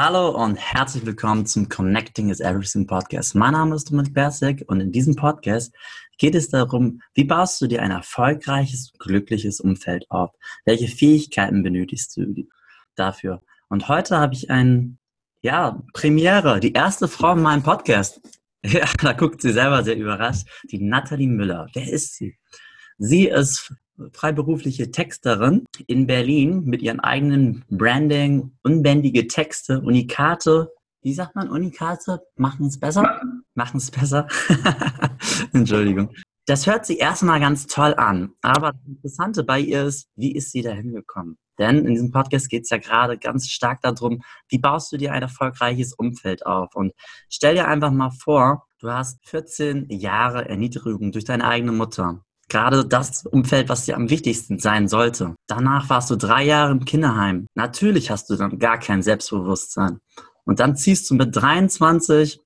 Hallo und herzlich willkommen zum Connecting is Everything Podcast. Mein Name ist Dominik Bersek und in diesem Podcast geht es darum, wie baust du dir ein erfolgreiches, glückliches Umfeld auf? Welche Fähigkeiten benötigst du dafür? Und heute habe ich ein, ja, Premiere, die erste Frau in meinem Podcast. Ja, da guckt sie selber sehr überrascht. Die Nathalie Müller. Wer ist sie? Sie ist freiberufliche Texterin in Berlin mit ihrem eigenen Branding, unbändige Texte, Unikate. Wie sagt man Unikate? Machen es besser? Machen es besser? Entschuldigung. Das hört sich erstmal ganz toll an, aber das Interessante bei ihr ist, wie ist sie da hingekommen? Denn in diesem Podcast geht es ja gerade ganz stark darum, wie baust du dir ein erfolgreiches Umfeld auf? Und stell dir einfach mal vor, du hast 14 Jahre Erniedrigung durch deine eigene Mutter gerade das Umfeld, was dir am wichtigsten sein sollte. Danach warst du drei Jahre im Kinderheim. Natürlich hast du dann gar kein Selbstbewusstsein. Und dann ziehst du mit 23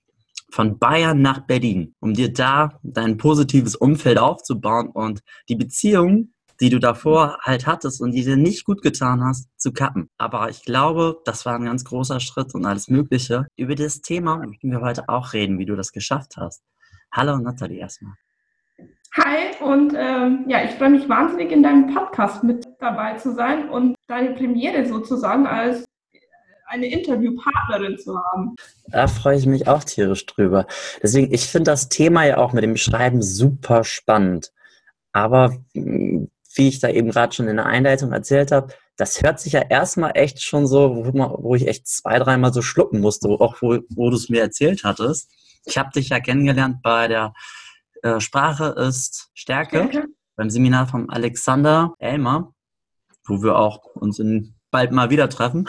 von Bayern nach Berlin, um dir da dein positives Umfeld aufzubauen und die Beziehung, die du davor halt hattest und die dir nicht gut getan hast, zu kappen. Aber ich glaube, das war ein ganz großer Schritt und alles Mögliche. Über das Thema möchten wir heute auch reden, wie du das geschafft hast. Hallo Nathalie erstmal. Hi und ähm, ja, ich freue mich wahnsinnig in deinem Podcast mit dabei zu sein und deine Premiere sozusagen als eine Interviewpartnerin zu haben. Da freue ich mich auch tierisch drüber. Deswegen, ich finde das Thema ja auch mit dem Schreiben super spannend. Aber wie ich da eben gerade schon in der Einleitung erzählt habe, das hört sich ja erstmal echt schon so, wo, wo ich echt zwei, dreimal so schlucken musste, auch wo, wo du es mir erzählt hattest. Ich habe dich ja kennengelernt bei der äh, Sprache ist Stärke, Stärke, beim Seminar von Alexander Elmer, wo wir auch uns in bald mal wieder treffen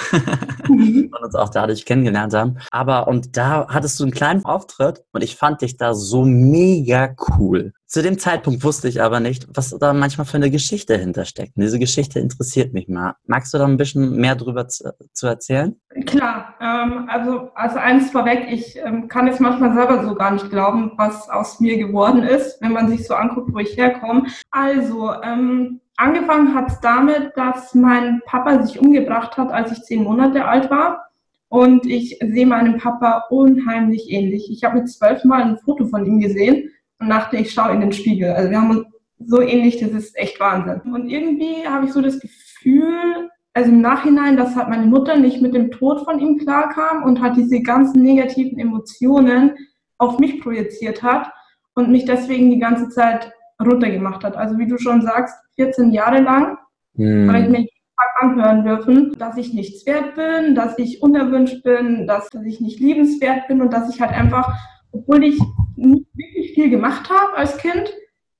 mhm. und uns auch dadurch kennengelernt haben. Aber und da hattest du einen kleinen Auftritt und ich fand dich da so mega cool. Zu dem Zeitpunkt wusste ich aber nicht, was da manchmal für eine Geschichte hintersteckt. Und diese Geschichte interessiert mich mal. Magst du da ein bisschen mehr drüber zu, zu erzählen? Klar, ähm, also, also eins vorweg, ich ähm, kann es manchmal selber so gar nicht glauben, was aus mir geworden ist, wenn man sich so anguckt, wo ich herkomme. Also, ähm, Angefangen hat es damit, dass mein Papa sich umgebracht hat, als ich zehn Monate alt war. Und ich sehe meinem Papa unheimlich ähnlich. Ich habe mit zwölf Mal ein Foto von ihm gesehen und dachte, ich schaue in den Spiegel. Also wir haben uns so ähnlich, das ist echt Wahnsinn. Und irgendwie habe ich so das Gefühl, also im Nachhinein, dass halt meine Mutter nicht mit dem Tod von ihm klarkam und hat diese ganzen negativen Emotionen auf mich projiziert hat und mich deswegen die ganze Zeit runtergemacht hat. Also wie du schon sagst, 14 Jahre lang hm. habe ich mir jeden Tag anhören dürfen, dass ich nichts wert bin, dass ich unerwünscht bin, dass, dass ich nicht liebenswert bin und dass ich halt einfach, obwohl ich nicht wirklich viel gemacht habe als Kind,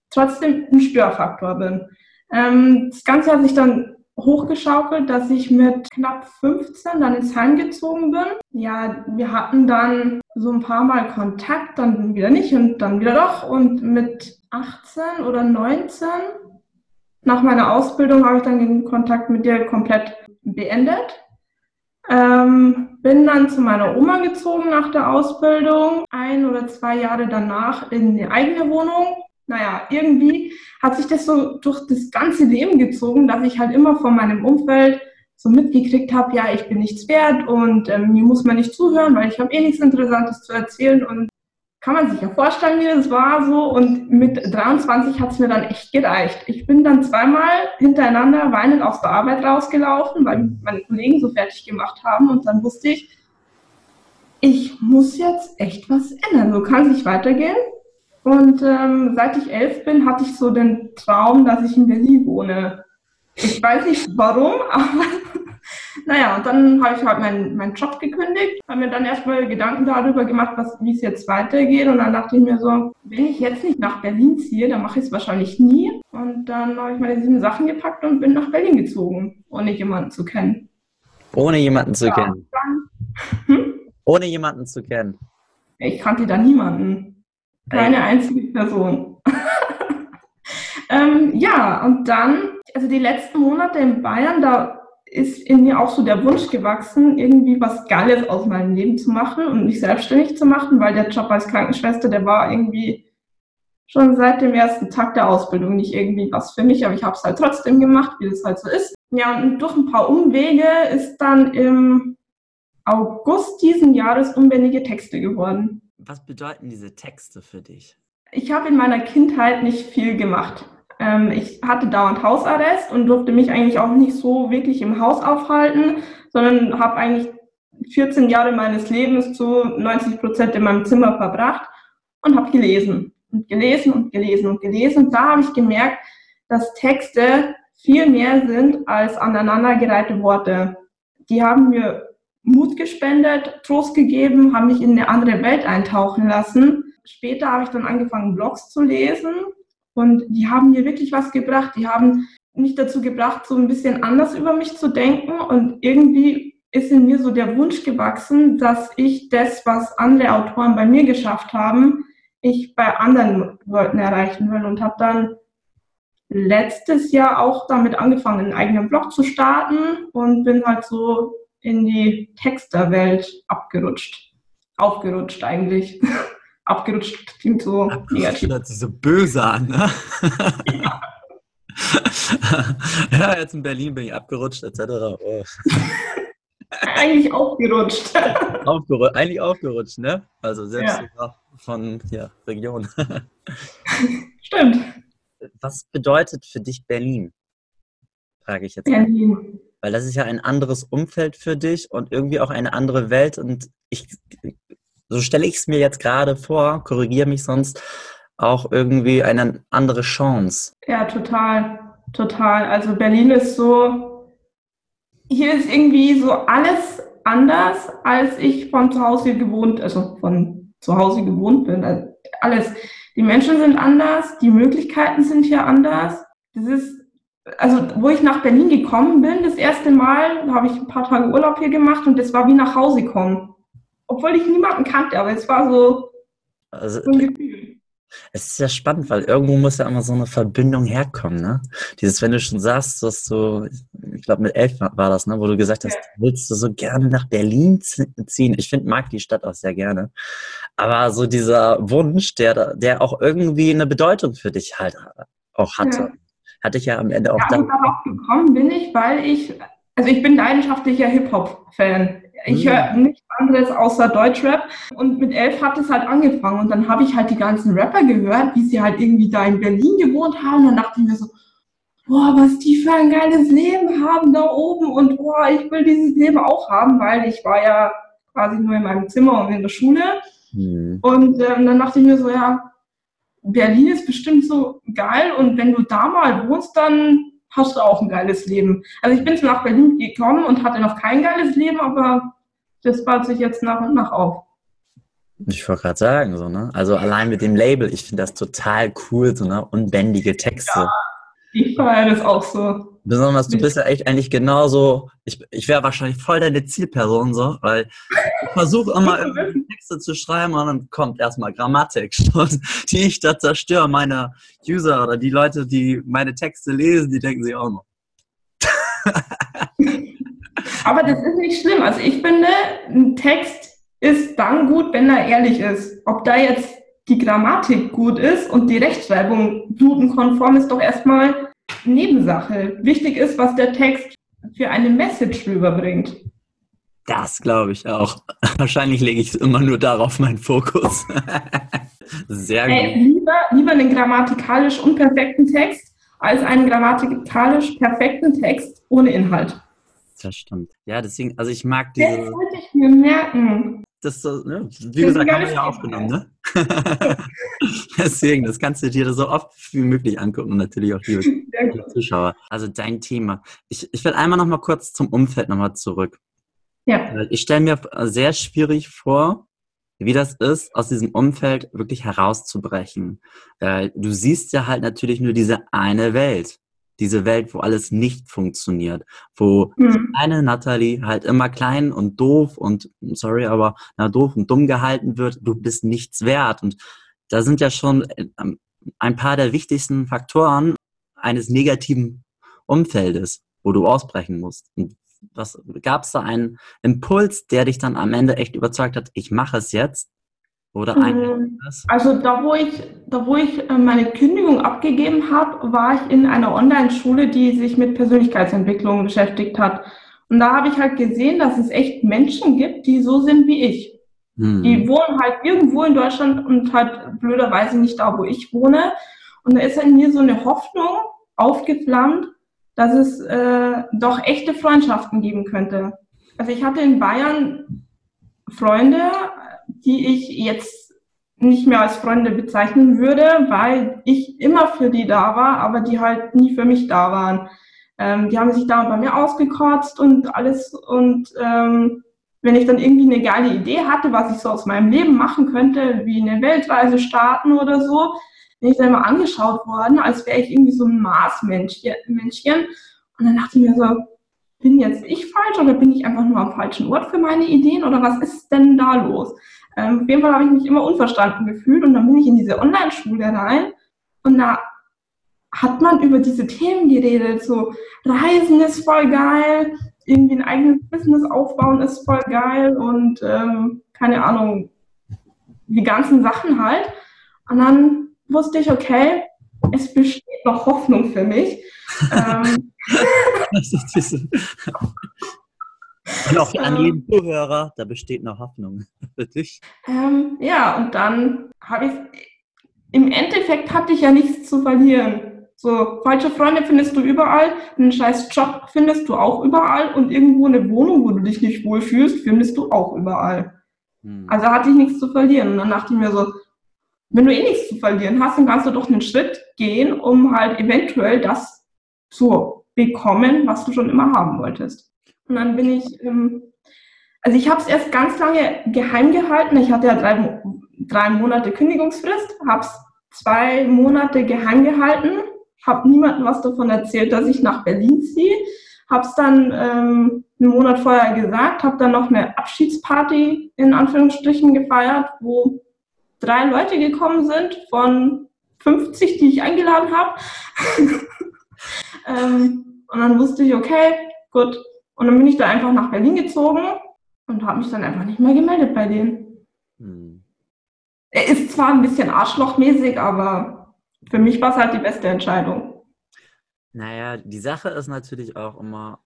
trotzdem ein Störfaktor bin. Ähm, das Ganze hat sich dann hochgeschaukelt, dass ich mit knapp 15 dann ins Heim gezogen bin. Ja, wir hatten dann so ein paar Mal Kontakt, dann wieder nicht und dann wieder doch. Und mit 18 oder 19 nach meiner Ausbildung habe ich dann den Kontakt mit dir komplett beendet. Ähm, bin dann zu meiner Oma gezogen nach der Ausbildung. Ein oder zwei Jahre danach in die eigene Wohnung. Naja, irgendwie hat sich das so durch das ganze Leben gezogen, dass ich halt immer von meinem Umfeld so mitgekriegt habe, ja, ich bin nichts wert und ähm, mir muss man nicht zuhören, weil ich habe eh nichts Interessantes zu erzählen und kann man sich ja vorstellen, wie das war so. Und mit 23 hat es mir dann echt gereicht. Ich bin dann zweimal hintereinander weinend aus der Arbeit rausgelaufen, weil meine Kollegen so fertig gemacht haben. Und dann wusste ich, ich muss jetzt echt was ändern. So kann es nicht weitergehen. Und ähm, seit ich elf bin, hatte ich so den Traum, dass ich in Berlin wohne. Ich weiß nicht warum, aber naja, und dann habe ich halt meinen, meinen Job gekündigt, habe mir dann erstmal Gedanken darüber gemacht, was, wie es jetzt weitergeht. Und dann dachte ich mir so, wenn ich jetzt nicht nach Berlin ziehe, dann mache ich es wahrscheinlich nie. Und dann habe ich meine sieben Sachen gepackt und bin nach Berlin gezogen, ohne jemanden zu kennen. Ohne jemanden zu ja, kennen? Dann, hm? Ohne jemanden zu kennen? Ich kannte da niemanden. Keine Ey. einzige Person. ähm, ja, und dann, also die letzten Monate in Bayern, da ist in mir auch so der Wunsch gewachsen, irgendwie was Geiles aus meinem Leben zu machen und mich selbstständig zu machen, weil der Job als Krankenschwester, der war irgendwie schon seit dem ersten Tag der Ausbildung nicht irgendwie was für mich, aber ich habe es halt trotzdem gemacht, wie das halt so ist. Ja, und durch ein paar Umwege ist dann im August diesen Jahres unbändige Texte geworden. Was bedeuten diese Texte für dich? Ich habe in meiner Kindheit nicht viel gemacht. Ähm, ich hatte dauernd Hausarrest und durfte mich eigentlich auch nicht so wirklich im Haus aufhalten, sondern habe eigentlich 14 Jahre meines Lebens zu 90 Prozent in meinem Zimmer verbracht und habe gelesen und gelesen und gelesen und gelesen. Und da habe ich gemerkt, dass Texte viel mehr sind als aneinandergereihte Worte. Die haben mir Mut gespendet, Trost gegeben, haben mich in eine andere Welt eintauchen lassen. Später habe ich dann angefangen, Blogs zu lesen und die haben mir wirklich was gebracht. Die haben mich dazu gebracht, so ein bisschen anders über mich zu denken und irgendwie ist in mir so der Wunsch gewachsen, dass ich das, was andere Autoren bei mir geschafft haben, ich bei anderen Leuten erreichen will und habe dann letztes Jahr auch damit angefangen, einen eigenen Blog zu starten und bin halt so in die Texterwelt abgerutscht. Aufgerutscht eigentlich. abgerutscht klingt so negativ. hört sich so böse an, ne? Ja. ja, jetzt in Berlin bin ich abgerutscht, etc. Oh. eigentlich aufgerutscht. Aufgerutscht, eigentlich aufgerutscht, ne? Also selbst ja. von ja, Region. Stimmt. Was bedeutet für dich Berlin? Frage ich jetzt. Berlin. Weil das ist ja ein anderes Umfeld für dich und irgendwie auch eine andere Welt. Und ich, so stelle ich es mir jetzt gerade vor, korrigiere mich sonst, auch irgendwie eine andere Chance. Ja, total. Total. Also Berlin ist so, hier ist irgendwie so alles anders, als ich von zu Hause gewohnt, also von zu Hause gewohnt bin. Also alles. Die Menschen sind anders, die Möglichkeiten sind hier anders. Das ist, also wo ich nach Berlin gekommen bin, das erste Mal, habe ich ein paar Tage Urlaub hier gemacht und das war wie nach Hause kommen. Obwohl ich niemanden kannte, aber es war so, also, so ein Gefühl. Es ist ja spannend, weil irgendwo muss ja immer so eine Verbindung herkommen, ne? Dieses, wenn du schon sagst, dass du, ich glaube mit elf war das, ne, wo du gesagt hast, ja. willst du so gerne nach Berlin ziehen. Ich finde, mag die Stadt auch sehr gerne. Aber so dieser Wunsch, der, der auch irgendwie eine Bedeutung für dich halt auch hatte, ja. hatte ich ja am Ende auch ja, dann. Darauf gekommen bin ich, weil ich, also ich bin leidenschaftlicher Hip-Hop-Fan. Ich höre mhm. nichts anderes außer Deutschrap. Und mit elf hat es halt angefangen. Und dann habe ich halt die ganzen Rapper gehört, wie sie halt irgendwie da in Berlin gewohnt haben. Und dann dachte ich mir so, boah, was die für ein geiles Leben haben da oben. Und boah, ich will dieses Leben auch haben, weil ich war ja quasi nur in meinem Zimmer und in der Schule. Mhm. Und ähm, dann dachte ich mir so, ja, Berlin ist bestimmt so geil. Und wenn du da mal wohnst, dann hast du auch ein geiles Leben. Also ich bin zwar nach Berlin gekommen und hatte noch kein geiles Leben, aber das baut sich jetzt nach und nach auf. Ich wollte gerade sagen, so, ne? Also allein mit dem Label, ich finde das total cool, so, ne? Unbändige Texte. Ja, ich feiere das auch so. Besonders, du bist ja echt eigentlich genauso, ich, ich wäre wahrscheinlich voll deine Zielperson, so, weil ich versuche immer Texte zu schreiben und dann kommt erstmal Grammatik, die ich da zerstöre. Meine User oder die Leute, die meine Texte lesen, die denken sich auch noch. Aber das ist nicht schlimm. Also ich finde, ein Text ist dann gut, wenn er ehrlich ist. Ob da jetzt die Grammatik gut ist und die Rechtschreibung dudenkonform ist doch erstmal Nebensache. Wichtig ist, was der Text für eine Message rüberbringt. Das glaube ich auch. Wahrscheinlich lege ich immer nur darauf meinen Fokus. Sehr gut. Äh, lieber, lieber einen grammatikalisch unperfekten Text als einen grammatikalisch perfekten Text ohne Inhalt. Das stimmt. Ja, deswegen, also ich mag diese. Das wollte ich mir merken. Das ne? Wie das gesagt, haben wir ja aufgenommen, ne? deswegen, das kannst du dir so oft wie möglich angucken und natürlich auch die, die Zuschauer. Also dein Thema. Ich, ich will einmal noch mal kurz zum Umfeld nochmal zurück. Ja. Ich stelle mir sehr schwierig vor, wie das ist, aus diesem Umfeld wirklich herauszubrechen. Du siehst ja halt natürlich nur diese eine Welt diese Welt, wo alles nicht funktioniert, wo mhm. kleine Natalie halt immer klein und doof und, sorry, aber na, doof und dumm gehalten wird, du bist nichts wert. Und da sind ja schon ähm, ein paar der wichtigsten Faktoren eines negativen Umfeldes, wo du ausbrechen musst. Und was gab es da einen Impuls, der dich dann am Ende echt überzeugt hat, ich mache es jetzt? Oder mhm. Also da wo ich, da wo ich äh, meine Kündigung abgegeben habe, war ich in einer Online-Schule, die sich mit Persönlichkeitsentwicklung beschäftigt hat. Und da habe ich halt gesehen, dass es echt Menschen gibt, die so sind wie ich. Mhm. Die wohnen halt irgendwo in Deutschland und halt blöderweise nicht da, wo ich wohne. Und da ist in mir so eine Hoffnung aufgeflammt, dass es äh, doch echte Freundschaften geben könnte. Also ich hatte in Bayern Freunde, die ich jetzt nicht mehr als Freunde bezeichnen würde, weil ich immer für die da war, aber die halt nie für mich da waren. Ähm, die haben sich da bei mir ausgekotzt und alles und ähm, wenn ich dann irgendwie eine geile Idee hatte, was ich so aus meinem Leben machen könnte, wie eine Weltreise starten oder so, bin ich dann immer angeschaut worden, als wäre ich irgendwie so ein Marsmännchen. Und dann dachte ich mir so, bin jetzt ich falsch oder bin ich einfach nur am falschen Ort für meine Ideen oder was ist denn da los? Ähm, auf jeden Fall habe ich mich immer unverstanden gefühlt und dann bin ich in diese Online-Schule rein und da hat man über diese Themen geredet, so Reisen ist voll geil, irgendwie ein eigenes Business aufbauen ist voll geil und ähm, keine Ahnung, die ganzen Sachen halt. Und dann wusste ich, okay, es besteht noch Hoffnung für mich. ähm, und auch an jeden Zuhörer, da besteht noch Hoffnung für dich. Ähm, ja, und dann habe ich, im Endeffekt hatte ich ja nichts zu verlieren. So, falsche Freunde findest du überall, einen scheiß Job findest du auch überall und irgendwo eine Wohnung, wo du dich nicht wohlfühlst, findest du auch überall. Hm. Also hatte ich nichts zu verlieren. Und dann dachte ich mir so, wenn du eh nichts zu verlieren hast, dann kannst du doch einen Schritt gehen, um halt eventuell das zu bekommen, was du schon immer haben wolltest. Und dann bin ich, ähm, also ich habe es erst ganz lange geheim gehalten. Ich hatte ja drei, drei Monate Kündigungsfrist, habe es zwei Monate geheim gehalten habe niemandem was davon erzählt, dass ich nach Berlin ziehe. Habe es dann ähm, einen Monat vorher gesagt, habe dann noch eine Abschiedsparty in Anführungsstrichen gefeiert, wo drei Leute gekommen sind von 50, die ich eingeladen habe. und dann wusste ich, okay, gut. Und dann bin ich da einfach nach Berlin gezogen und habe mich dann einfach nicht mehr gemeldet bei denen. Hm. Er ist zwar ein bisschen arschlochmäßig, aber für mich war es halt die beste Entscheidung. Naja, die Sache ist natürlich auch immer,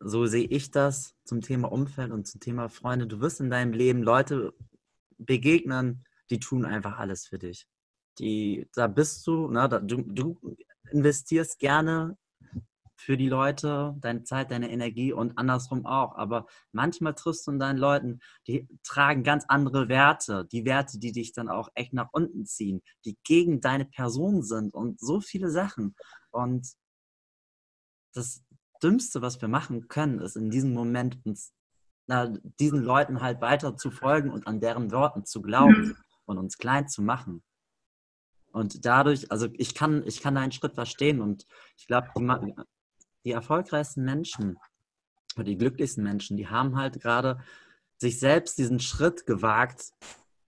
so sehe ich das zum Thema Umfeld und zum Thema Freunde. Du wirst in deinem Leben Leute begegnen, die tun einfach alles für dich. Die, da bist du, ne, da, du, du investierst gerne für die Leute, deine Zeit, deine Energie und andersrum auch. Aber manchmal triffst du in deinen Leuten, die tragen ganz andere Werte, die Werte, die dich dann auch echt nach unten ziehen, die gegen deine Person sind und so viele Sachen. Und das Dümmste, was wir machen können, ist in diesem Moment uns na, diesen Leuten halt weiter zu folgen und an deren Worten zu glauben und uns klein zu machen. Und dadurch, also ich kann, ich kann deinen Schritt verstehen und ich glaube, die erfolgreichsten Menschen oder die glücklichsten Menschen, die haben halt gerade sich selbst diesen Schritt gewagt,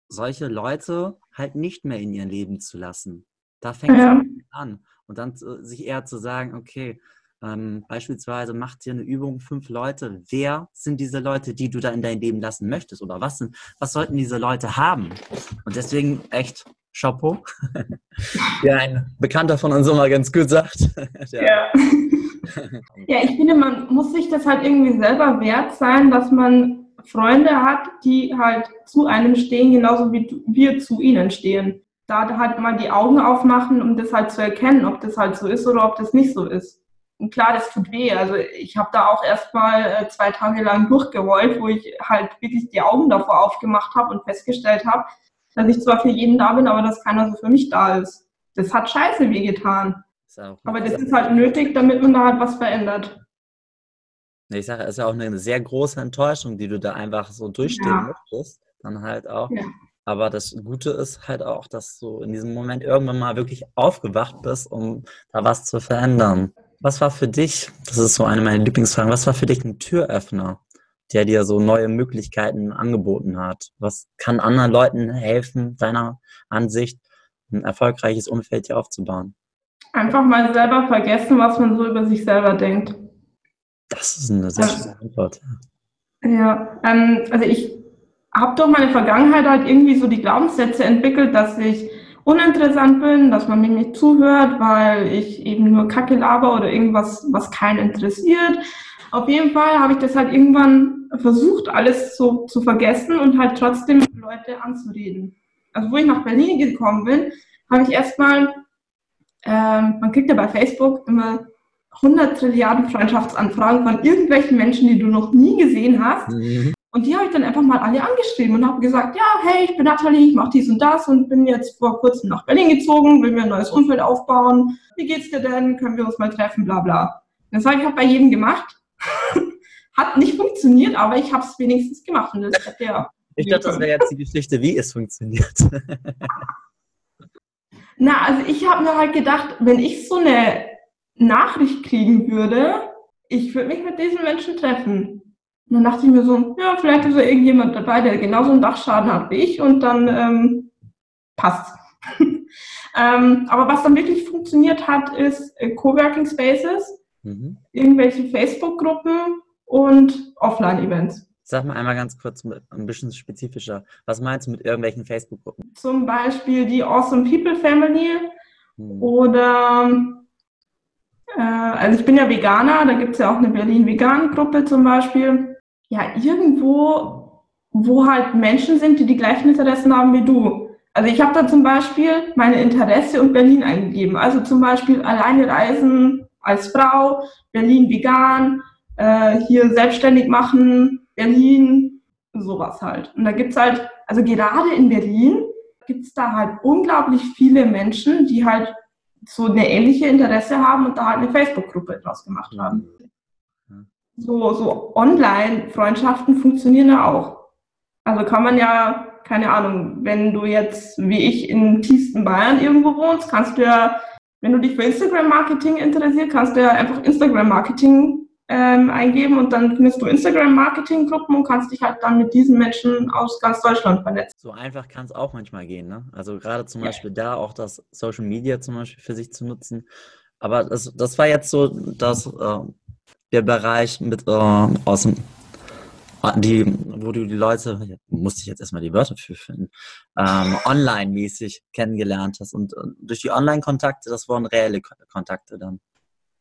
solche Leute halt nicht mehr in ihr Leben zu lassen. Da fängt ja. es an. Und dann sich eher zu sagen, okay, ähm, beispielsweise macht dir eine Übung, fünf Leute. Wer sind diese Leute, die du da in dein Leben lassen möchtest? Oder was, sind, was sollten diese Leute haben? Und deswegen echt Chapeau. Wie ein Bekannter von uns immer ganz gut sagt. ja. ja, ich finde, man muss sich das halt irgendwie selber wert sein, dass man Freunde hat, die halt zu einem stehen, genauso wie wir zu ihnen stehen. Da halt mal die Augen aufmachen, um das halt zu erkennen, ob das halt so ist oder ob das nicht so ist. Und klar, das tut weh. Also ich habe da auch erst mal äh, zwei Tage lang durchgerollt, wo ich halt wirklich die Augen davor aufgemacht habe und festgestellt habe, dass ich zwar für jeden da bin, aber dass keiner so für mich da ist. Das hat scheiße wehgetan. Aber das ist halt nötig, damit man da halt was verändert. Ich sage, es ist ja auch eine sehr große Enttäuschung, die du da einfach so durchstehen ja. möchtest. Dann halt auch. Ja. Aber das Gute ist halt auch, dass du in diesem Moment irgendwann mal wirklich aufgewacht bist, um da was zu verändern. Was war für dich, das ist so eine meiner Lieblingsfragen, was war für dich ein Türöffner, der dir so neue Möglichkeiten angeboten hat? Was kann anderen Leuten helfen, deiner Ansicht, ein erfolgreiches Umfeld hier aufzubauen? Einfach mal selber vergessen, was man so über sich selber denkt. Das ist eine sehr schöne Antwort. Ja, ähm, also ich habe durch meine Vergangenheit halt irgendwie so die Glaubenssätze entwickelt, dass ich uninteressant bin, dass man mir nicht zuhört, weil ich eben nur Kacke laber oder irgendwas, was keinen interessiert. Auf jeden Fall habe ich das halt irgendwann versucht, alles so zu vergessen und halt trotzdem Leute anzureden. Also wo ich nach Berlin gekommen bin, habe ich erstmal, ähm, man kriegt ja bei Facebook immer 100 Trilliarden Freundschaftsanfragen von irgendwelchen Menschen, die du noch nie gesehen hast. Mhm. Und die habe ich dann einfach mal alle angeschrieben und habe gesagt, ja, hey, ich bin Nathalie, ich mache dies und das und bin jetzt vor kurzem nach Berlin gezogen, will mir ein neues Umfeld aufbauen. Wie geht's dir denn? Können wir uns mal treffen? Bla bla. Das habe ich auch bei jedem gemacht. Hat nicht funktioniert, aber ich habe es wenigstens gemacht. Und das hat ja ich dachte, das wäre jetzt die Geschichte, wie es funktioniert. Na, also ich habe mir halt gedacht, wenn ich so eine Nachricht kriegen würde, ich würde mich mit diesen Menschen treffen. Und dann dachte ich mir so, ja, vielleicht ist ja irgendjemand dabei, der genauso einen Dachschaden hat wie ich und dann ähm, passt. ähm, aber was dann wirklich funktioniert hat, ist äh, Coworking Spaces, mhm. irgendwelche Facebook-Gruppen und Offline-Events. Sag mal einmal ganz kurz ein bisschen spezifischer. Was meinst du mit irgendwelchen Facebook-Gruppen? Zum Beispiel die Awesome People Family hm. oder äh, also ich bin ja Veganer, da gibt es ja auch eine Berlin-Vegan-Gruppe zum Beispiel. Ja, irgendwo, wo halt Menschen sind, die die gleichen Interessen haben wie du. Also ich habe da zum Beispiel meine Interesse und Berlin eingegeben. Also zum Beispiel alleine reisen als Frau, Berlin vegan, äh, hier selbstständig machen, Berlin, sowas halt. Und da gibt es halt, also gerade in Berlin gibt es da halt unglaublich viele Menschen, die halt so eine ähnliche Interesse haben und da halt eine Facebook-Gruppe draus gemacht haben. So, so Online-Freundschaften funktionieren ja auch. Also kann man ja, keine Ahnung, wenn du jetzt wie ich in tiefsten Bayern irgendwo wohnst, kannst du ja, wenn du dich für Instagram-Marketing interessiert, kannst du ja einfach Instagram-Marketing ähm, eingeben und dann findest du Instagram-Marketing-Gruppen und kannst dich halt dann mit diesen Menschen aus ganz Deutschland vernetzen. So einfach kann es auch manchmal gehen, ne? Also gerade zum ja. Beispiel da auch das Social Media zum Beispiel für sich zu nutzen. Aber das, das war jetzt so dass äh, der Bereich mit äh, aus dem die, wo du die Leute, musste ich jetzt erstmal die Wörter für finden, ähm, online-mäßig kennengelernt hast. Und, und durch die Online-Kontakte, das waren reelle Kontakte dann.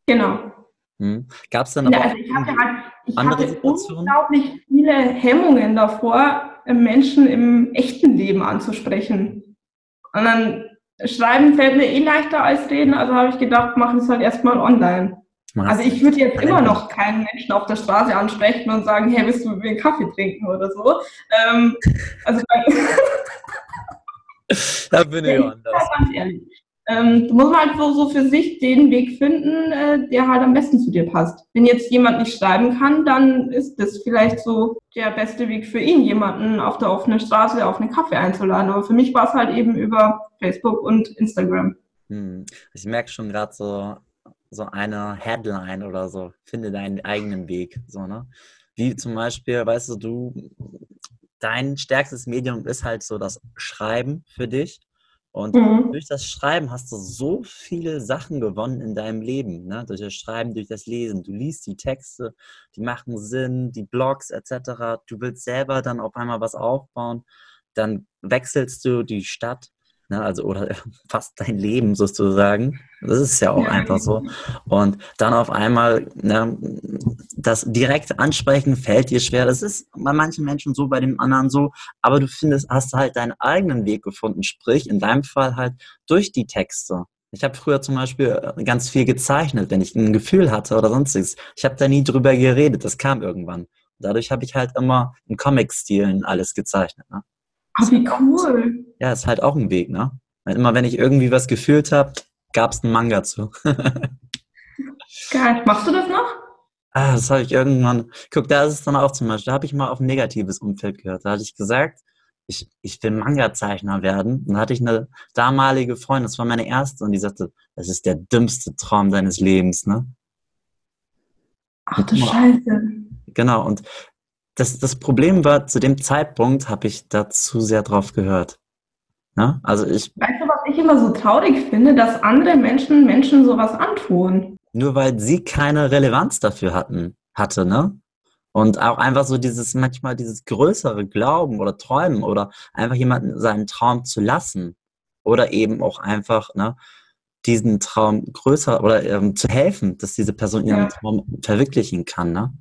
Genau. Hm. Gab es dann aber ja, also ich hatte, halt, ich andere hatte unglaublich viele Hemmungen davor, Menschen im echten Leben anzusprechen. Und dann schreiben fällt mir eh leichter als reden, also habe ich gedacht, mache es halt erstmal online. Also ich würde jetzt immer noch keinen Menschen auf der Straße ansprechen und sagen, hey, willst du mit mir einen Kaffee trinken oder so. Ähm, also da bin ich anders. Ganz ehrlich ähm, du musst halt so, so für sich den Weg finden, äh, der halt am besten zu dir passt. Wenn jetzt jemand nicht schreiben kann, dann ist das vielleicht so der beste Weg für ihn, jemanden auf der offenen Straße auf einen Kaffee einzuladen. Aber für mich war es halt eben über Facebook und Instagram. Hm. Ich merke schon gerade so, so eine Headline oder so, finde deinen eigenen Weg, so, ne? Wie zum Beispiel, weißt du, du, dein stärkstes Medium ist halt so das Schreiben für dich. Und mhm. durch das Schreiben hast du so viele Sachen gewonnen in deinem Leben. Ne? Durch das Schreiben, durch das Lesen. Du liest die Texte, die machen Sinn, die Blogs etc. Du willst selber dann auf einmal was aufbauen. Dann wechselst du die Stadt Ne? Also, oder fast dein Leben sozusagen. Das ist ja auch ja. einfach so. Und dann auf einmal, ne, das direkte Ansprechen fällt dir schwer. Das ist bei manchen Menschen so, bei den anderen so. Aber du findest, hast halt deinen eigenen Weg gefunden. Sprich, in deinem Fall halt durch die Texte. Ich habe früher zum Beispiel äh, ganz viel gezeichnet, wenn ich ein Gefühl hatte oder sonstiges. Ich habe da nie drüber geredet. Das kam irgendwann. Dadurch habe ich halt immer in Comic-Stilen alles gezeichnet. Ne? Ach, wie cool. Ja, ist halt auch ein Weg, ne? Weil immer wenn ich irgendwie was gefühlt habe, gab es einen Manga zu. Geil. Machst du das noch? Ah, das habe ich irgendwann. Guck, da ist es dann auch zum Beispiel. Da habe ich mal auf ein negatives Umfeld gehört. Da hatte ich gesagt, ich, ich will Manga-Zeichner werden. Und da hatte ich eine damalige Freundin, das war meine erste, und die sagte, das ist der dümmste Traum deines Lebens, ne? Ach du Scheiße. Genau, und das, das Problem war, zu dem Zeitpunkt habe ich da zu sehr drauf gehört. Ja? Also ich. Weißt du, was ich immer so traurig finde, dass andere Menschen Menschen sowas antun? Nur weil sie keine Relevanz dafür hatten, hatte, ne? Und auch einfach so dieses, manchmal dieses größere Glauben oder Träumen oder einfach jemanden seinen Traum zu lassen. Oder eben auch einfach, ne? diesen Traum größer oder ähm, zu helfen, dass diese Person ihren ja. Traum verwirklichen kann, ne?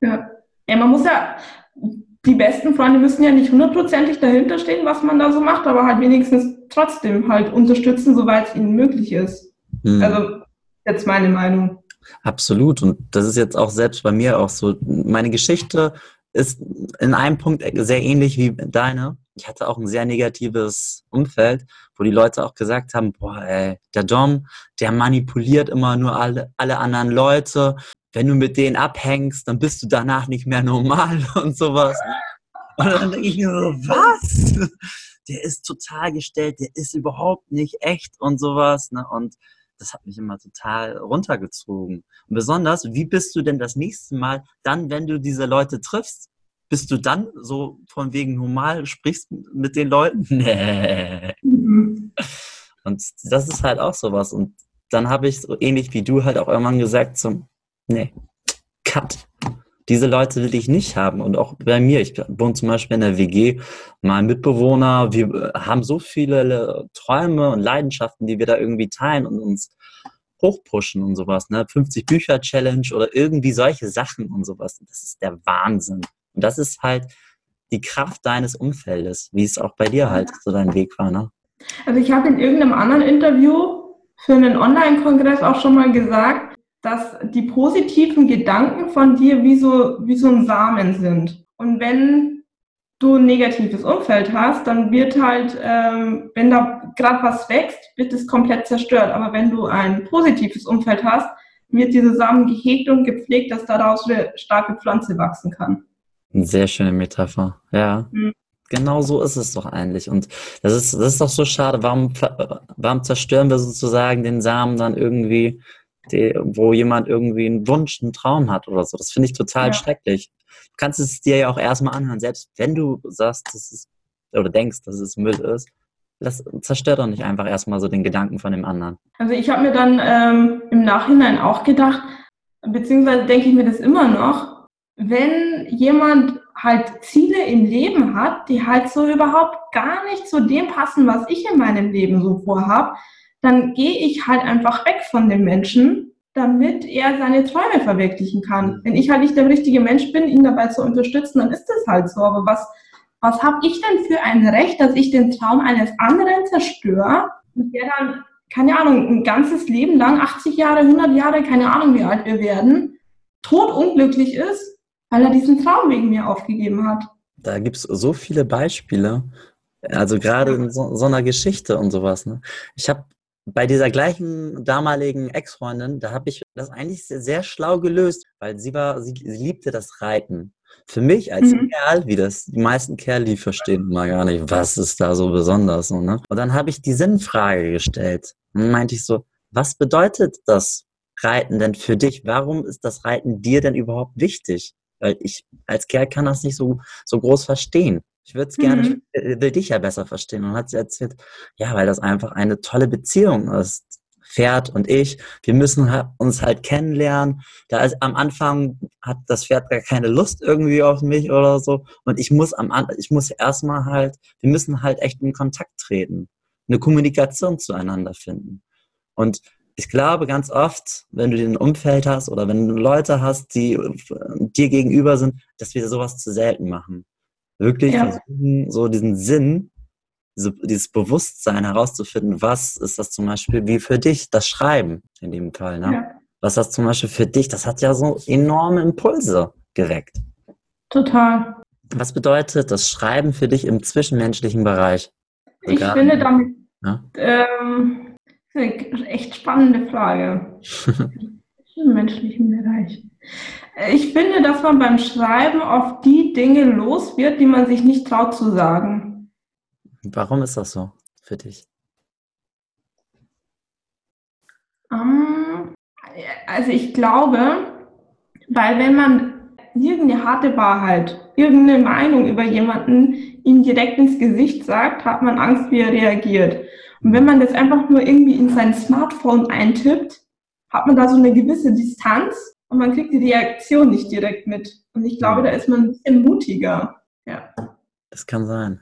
Ja. ja, man muss ja, die besten Freunde müssen ja nicht hundertprozentig dahinter stehen, was man da so macht, aber halt wenigstens trotzdem halt unterstützen, soweit es ihnen möglich ist. Hm. Also, jetzt meine Meinung. Absolut. Und das ist jetzt auch selbst bei mir auch so. Meine Geschichte ist in einem Punkt sehr ähnlich wie deine. Ich hatte auch ein sehr negatives Umfeld, wo die Leute auch gesagt haben, boah, ey, der Dom, der manipuliert immer nur alle, alle anderen Leute. Wenn du mit denen abhängst, dann bist du danach nicht mehr normal und sowas. Und dann denke ich mir so, was? Der ist total gestellt, der ist überhaupt nicht echt und sowas. Ne? Und das hat mich immer total runtergezogen. Und besonders, wie bist du denn das nächste Mal dann, wenn du diese Leute triffst? Bist du dann so von wegen normal, sprichst mit den Leuten? Nee. Mhm. Und das ist halt auch sowas. Und dann habe ich so ähnlich wie du halt auch irgendwann gesagt, so, nee, cut diese Leute will ich nicht haben. Und auch bei mir, ich wohne zum Beispiel in der WG, mein Mitbewohner, wir haben so viele Träume und Leidenschaften, die wir da irgendwie teilen und uns hochpushen und sowas, ne? 50 Bücher Challenge oder irgendwie solche Sachen und sowas. Das ist der Wahnsinn. Und das ist halt die Kraft deines Umfeldes, wie es auch bei dir halt so dein Weg war, ne? Also ich habe in irgendeinem anderen Interview für einen Online-Kongress auch schon mal gesagt, dass die positiven Gedanken von dir wie so, wie so ein Samen sind. Und wenn du ein negatives Umfeld hast, dann wird halt, ähm, wenn da gerade was wächst, wird es komplett zerstört. Aber wenn du ein positives Umfeld hast, wird diese Samen gehegt und gepflegt, dass daraus eine starke Pflanze wachsen kann. Eine sehr schöne Metapher, ja. Mhm. Genau so ist es doch eigentlich. Und das ist, das ist doch so schade. Warum, warum zerstören wir sozusagen den Samen dann irgendwie die, wo jemand irgendwie einen Wunsch, einen Traum hat oder so. Das finde ich total ja. schrecklich. Du kannst es dir ja auch erstmal anhören, selbst wenn du sagst, das ist, oder denkst, dass es Müll ist. Das zerstört doch nicht einfach erstmal so den Gedanken von dem anderen. Also ich habe mir dann ähm, im Nachhinein auch gedacht, beziehungsweise denke ich mir das immer noch, wenn jemand halt Ziele im Leben hat, die halt so überhaupt gar nicht zu dem passen, was ich in meinem Leben so vorhabe, dann gehe ich halt einfach weg von dem Menschen, damit er seine Träume verwirklichen kann. Wenn ich halt nicht der richtige Mensch bin, ihn dabei zu unterstützen, dann ist das halt so. Aber was, was habe ich denn für ein Recht, dass ich den Traum eines anderen zerstöre und der dann, keine Ahnung, ein ganzes Leben lang, 80 Jahre, 100 Jahre, keine Ahnung, wie alt wir werden, totunglücklich ist, weil er diesen Traum wegen mir aufgegeben hat. Da gibt es so viele Beispiele. Also gerade in so, so, einer Geschichte und sowas. Ne? Ich habe bei dieser gleichen damaligen Ex-Freundin, da habe ich das eigentlich sehr, sehr, schlau gelöst, weil sie war, sie, sie liebte das Reiten. Für mich als mhm. Kerl, wie das die meisten Kerle, die verstehen mal gar nicht, was ist da so besonders. So, ne? Und dann habe ich die Sinnfrage gestellt. Und meinte ich so, was bedeutet das Reiten denn für dich? Warum ist das Reiten dir denn überhaupt wichtig? Weil ich als Kerl kann das nicht so, so groß verstehen. Ich würde es gerne, mhm. ich will dich ja besser verstehen. Und hat sie erzählt, ja, weil das einfach eine tolle Beziehung ist. Pferd und ich, wir müssen uns halt kennenlernen. Da ist, am Anfang hat das Pferd gar keine Lust irgendwie auf mich oder so. Und ich muss am ich muss erstmal halt, wir müssen halt echt in Kontakt treten, eine Kommunikation zueinander finden. Und ich glaube ganz oft, wenn du ein Umfeld hast oder wenn du Leute hast, die dir gegenüber sind, dass wir sowas zu selten machen wirklich ja. versuchen, so diesen Sinn, diese, dieses Bewusstsein herauszufinden, was ist das zum Beispiel wie für dich, das Schreiben in dem Fall, ne? Ja. Was das zum Beispiel für dich, das hat ja so enorme Impulse geweckt. Total. Was bedeutet das Schreiben für dich im zwischenmenschlichen Bereich? Ich Sogar, finde damit, ja? ähm, eine echt spannende Frage. Im zwischenmenschlichen Bereich. Ich finde, dass man beim Schreiben oft die Dinge los wird, die man sich nicht traut zu sagen. Warum ist das so für dich? Um, also ich glaube, weil wenn man irgendeine harte Wahrheit, irgendeine Meinung über jemanden ihm direkt ins Gesicht sagt, hat man Angst, wie er reagiert. Und wenn man das einfach nur irgendwie in sein Smartphone eintippt, hat man da so eine gewisse Distanz und man kriegt die Reaktion nicht direkt mit. Und ich glaube, da ist man ein bisschen mutiger. Ja. Das kann sein.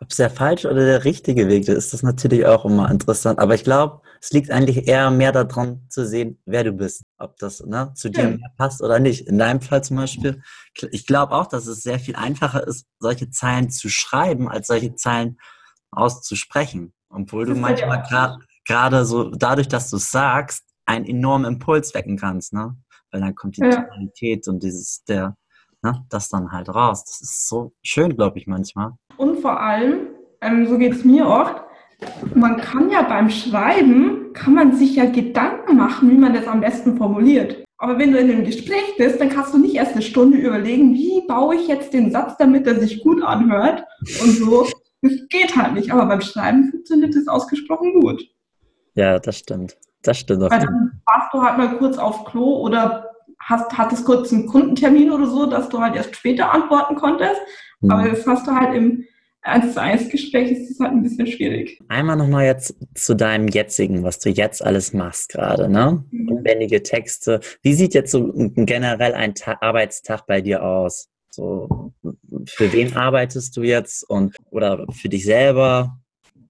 Ob es der falsche oder der richtige Weg ist, ist das natürlich auch immer interessant. Aber ich glaube, Es liegt eigentlich eher mehr daran zu sehen, wer du bist. Ob das ne, zu dir mehr passt oder nicht. In deinem Fall zum Beispiel, ich glaube auch, dass es sehr viel einfacher ist, solche Zeilen zu schreiben, als solche Zeilen auszusprechen. Obwohl du manchmal gerade so, dadurch, dass du es sagst, einen enormen Impuls wecken kannst, ne? Weil dann kommt die ja. Tonalität und dieses, der, ne, das dann halt raus. Das ist so schön, glaube ich, manchmal. Und vor allem, ähm, so geht es mir oft, man kann ja beim Schreiben, kann man sich ja Gedanken machen, wie man das am besten formuliert. Aber wenn du in einem Gespräch bist, dann kannst du nicht erst eine Stunde überlegen, wie baue ich jetzt den Satz, damit er sich gut anhört und so. Das geht halt nicht. Aber beim Schreiben funktioniert das ausgesprochen gut. Ja, das stimmt. Das stimmt. Weil dann warst du halt mal kurz auf Klo oder hast, hattest kurz einen Kundentermin oder so, dass du halt erst später antworten konntest. Mhm. Aber das hast du halt im 1 zu 1 Gespräch ist das halt ein bisschen schwierig. Einmal nochmal jetzt zu deinem jetzigen, was du jetzt alles machst gerade, ne? Mhm. Unbändige Texte. Wie sieht jetzt so generell ein Ta Arbeitstag bei dir aus? So, für wen arbeitest du jetzt und oder für dich selber?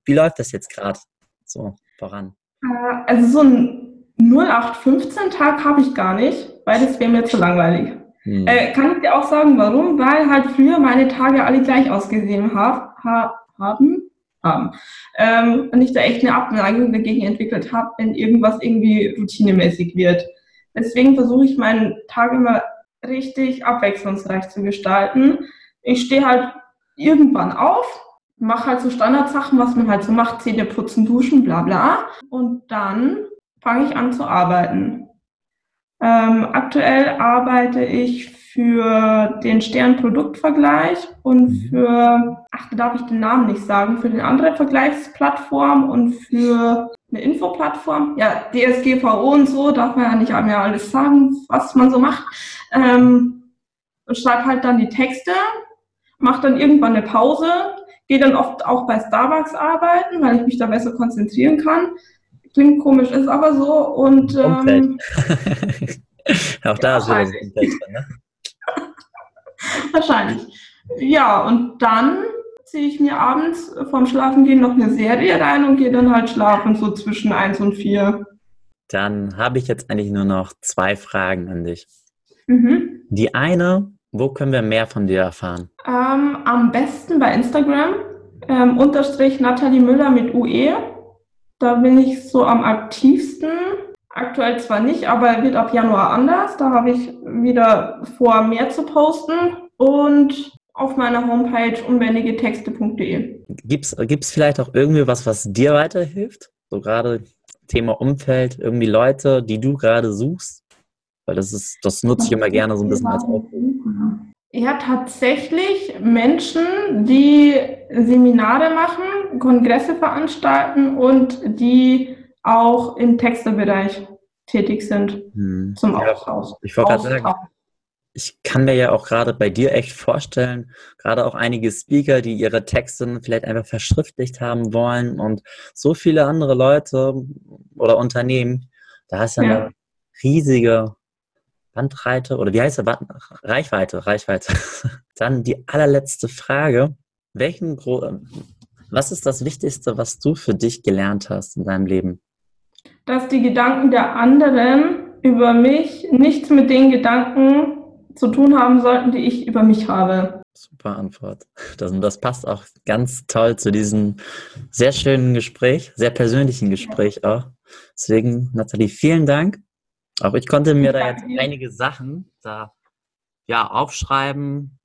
Wie läuft das jetzt gerade so voran? Äh, also so ein 0815-Tag habe ich gar nicht, weil das wäre mir zu langweilig. Hm. Äh, kann ich dir auch sagen, warum? Weil halt früher meine Tage alle gleich ausgesehen hab, ha, haben. haben. Ähm, und ich da echt eine Abneigung dagegen entwickelt habe, wenn irgendwas irgendwie routinemäßig wird. Deswegen versuche ich meinen Tag immer richtig abwechslungsreich zu gestalten. Ich stehe halt irgendwann auf, mache halt so Standardsachen, was man halt so macht, Zähne putzen, duschen, bla bla. Und dann fange ich an zu arbeiten. Ähm, aktuell arbeite ich für den Stern-Produktvergleich und mhm. für, ach, da darf ich den Namen nicht sagen, für eine andere Vergleichsplattform und für eine Infoplattform. Ja, DSGVO und so, darf man ja nicht mehr alles sagen, was man so macht. Ähm, und schreibe halt dann die Texte, mache dann irgendwann eine Pause, gehe dann oft auch bei Starbucks arbeiten, weil ich mich da besser konzentrieren kann. Klingt komisch, ist aber so. Und ähm, auch da ist wieder das Umfeld ne? Wahrscheinlich. Ja, und dann ziehe ich mir abends vorm Schlafengehen noch eine Serie rein und gehe dann halt schlafen, so zwischen eins und vier. Dann habe ich jetzt eigentlich nur noch zwei Fragen an dich. Mhm. Die eine, wo können wir mehr von dir erfahren? Ähm, am besten bei Instagram, ähm, unterstrich Nathalie Müller mit UE. Da bin ich so am aktivsten. Aktuell zwar nicht, aber wird ab Januar anders. Da habe ich wieder vor, mehr zu posten. Und auf meiner Homepage unbändigetexte.de. Gibt es vielleicht auch irgendwie was, was dir weiterhilft? So gerade Thema Umfeld, irgendwie Leute, die du gerade suchst? Weil das ist, das nutze ich immer gerne so ein bisschen als Aufruf. Ja, tatsächlich Menschen, die Seminare machen, Kongresse veranstalten und die auch im Textebereich tätig sind hm. zum ja, Austausch. Ich wollte gerade sagen, ich kann mir ja auch gerade bei dir echt vorstellen, gerade auch einige Speaker, die ihre Texte vielleicht einfach verschriftlicht haben wollen und so viele andere Leute oder Unternehmen, da ist ja, ja. eine riesige Bandbreite oder wie heißt der? Reichweite, Reichweite. Dann die allerletzte Frage. Welchen, was ist das Wichtigste, was du für dich gelernt hast in deinem Leben? Dass die Gedanken der anderen über mich nichts mit den Gedanken zu tun haben sollten, die ich über mich habe. Super Antwort. Das, das passt auch ganz toll zu diesem sehr schönen Gespräch, sehr persönlichen Gespräch auch. Deswegen, Nathalie, vielen Dank. Auch ich konnte mir da jetzt einige Sachen da ja aufschreiben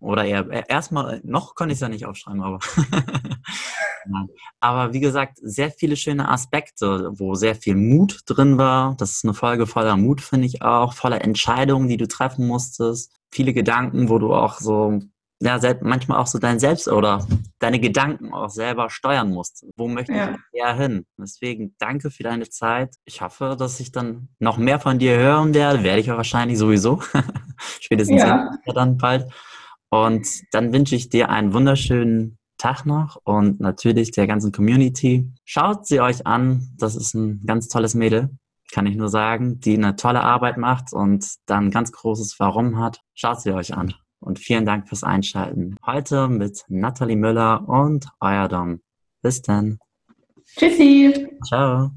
oder eher äh, erstmal noch konnte ich es ja nicht aufschreiben, aber aber wie gesagt, sehr viele schöne Aspekte, wo sehr viel Mut drin war. Das ist eine Folge voller Mut, finde ich auch, voller Entscheidungen, die du treffen musstest. Viele Gedanken, wo du auch so ja, manchmal auch so dein Selbst oder deine Gedanken auch selber steuern musst. Wo möchte ja. ich eher hin? Deswegen danke für deine Zeit. Ich hoffe, dass ich dann noch mehr von dir hören werde. Werde ich ja wahrscheinlich sowieso. Spätestens ja. dann bald. Und dann wünsche ich dir einen wunderschönen Tag noch und natürlich der ganzen Community. Schaut sie euch an. Das ist ein ganz tolles Mädel kann ich nur sagen, die eine tolle Arbeit macht und dann ein ganz großes Warum hat. Schaut sie euch an und vielen Dank fürs Einschalten. Heute mit Nathalie Müller und euer Dom. Bis dann. Tschüssi. Ciao.